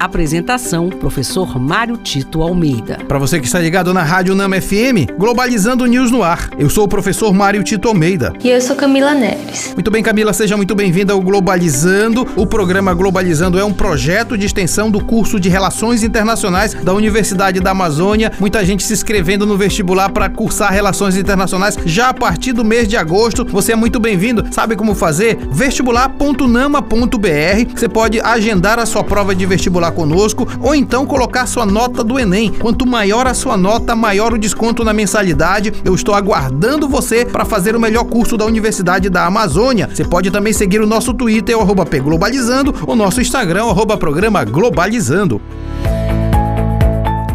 Apresentação: Professor Mário Tito Almeida. Para você que está ligado na Rádio Nama FM, Globalizando News no ar. Eu sou o professor Mário Tito Almeida. E eu sou Camila Neves. Muito bem, Camila, seja muito bem-vinda ao Globalizando. O programa Globalizando é um projeto de extensão do curso de Relações Internacionais da Universidade da Amazônia. Muita gente se inscrevendo no vestibular para cursar Relações Internacionais já a partir do mês de agosto. Você é muito bem-vindo. Sabe como fazer? vestibular.nama.br. Você pode agendar a sua prova de vestibular conosco ou então colocar sua nota do Enem. Quanto maior a sua nota, maior o desconto na mensalidade. Eu estou aguardando você para fazer o melhor curso da Universidade da Amazônia. Você pode também seguir o nosso Twitter, o arroba Globalizando, o nosso Instagram, o arroba programa Globalizando.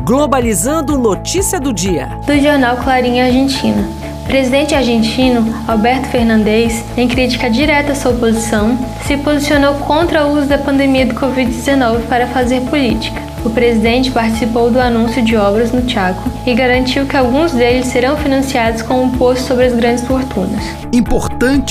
Globalizando notícia do dia. Do jornal Clarinha Argentina. Presidente argentino Alberto Fernandes, em crítica direta à sua oposição, se posicionou contra o uso da pandemia do Covid-19 para fazer política. O presidente participou do anúncio de obras no Chaco e garantiu que alguns deles serão financiados com um imposto sobre as grandes fortunas.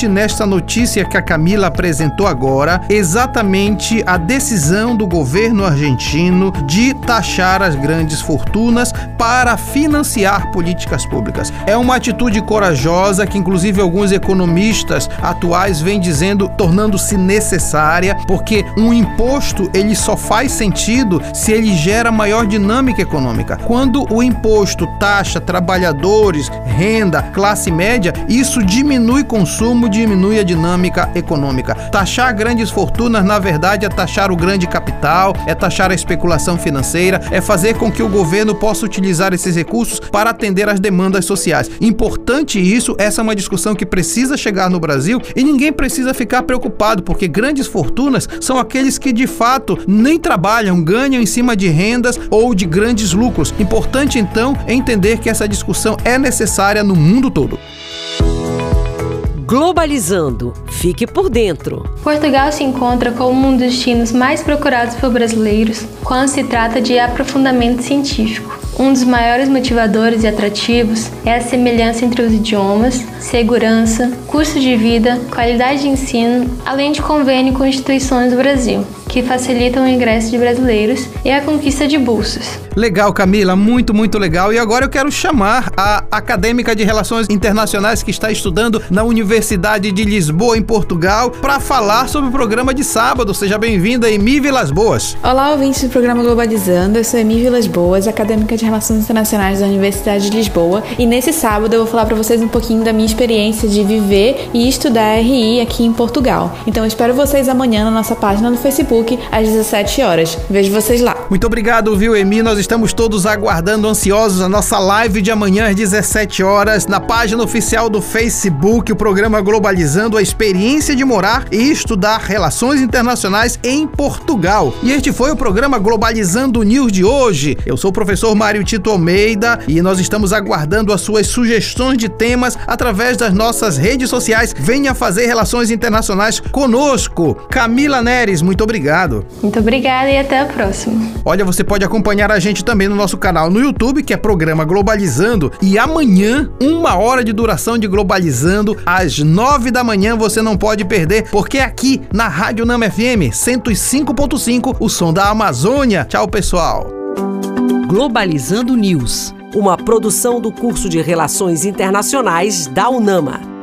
Nesta notícia que a Camila apresentou agora, exatamente a decisão do governo argentino de taxar as grandes fortunas para financiar políticas públicas. É uma atitude corajosa que inclusive alguns economistas atuais vêm dizendo tornando-se necessária, porque um imposto ele só faz sentido se ele gera maior dinâmica econômica. Quando o imposto taxa trabalhadores, renda, classe média, isso diminui consumo, diminui a dinâmica econômica. Taxar grandes fortunas, na verdade, é taxar o grande capital, é taxar a especulação financeira, é fazer com que o governo possa utilizar esses recursos para atender às demandas sociais. Importante isso, essa é uma discussão que precisa chegar no Brasil e ninguém precisa ficar preocupado, porque grandes fortunas são aqueles que de fato nem trabalham, ganham em cima de rendas ou de grandes lucros. Importante então entender que essa discussão é necessária no mundo todo. Globalizando. Fique por dentro. Portugal se encontra como um dos destinos mais procurados por brasileiros quando se trata de aprofundamento científico. Um dos maiores motivadores e atrativos é a semelhança entre os idiomas, segurança, custo de vida, qualidade de ensino, além de convênio com instituições do Brasil que facilitam o ingresso de brasileiros e a conquista de bolsas. Legal, Camila, muito, muito legal. E agora eu quero chamar a acadêmica de Relações Internacionais que está estudando na Universidade de Lisboa, em Portugal, para falar sobre o programa de sábado. Seja bem-vinda, Emi Vilas Boas. Olá, ouvintes do programa Globalizando. Eu sou Emi Vilas Boas, acadêmica de Relações Internacionais da Universidade de Lisboa. E nesse sábado eu vou falar para vocês um pouquinho da minha experiência de viver e estudar RI aqui em Portugal. Então eu espero vocês amanhã na nossa página no Facebook Facebook às 17 horas. Vejo vocês lá. Muito obrigado, viu, Emi? Nós estamos todos aguardando ansiosos a nossa live de amanhã às 17 horas na página oficial do Facebook, o programa Globalizando a experiência de morar e estudar relações internacionais em Portugal. E este foi o programa Globalizando News de hoje. Eu sou o professor Mário Tito Almeida e nós estamos aguardando as suas sugestões de temas através das nossas redes sociais. Venha fazer relações internacionais conosco. Camila Neres, muito obrigado obrigado. Muito obrigada e até a próxima. Olha, você pode acompanhar a gente também no nosso canal no YouTube, que é Programa Globalizando. E amanhã, uma hora de duração de Globalizando, às nove da manhã, você não pode perder, porque é aqui na Rádio Nama FM 105.5, o som da Amazônia. Tchau, pessoal. Globalizando News, uma produção do curso de Relações Internacionais da UNAMA.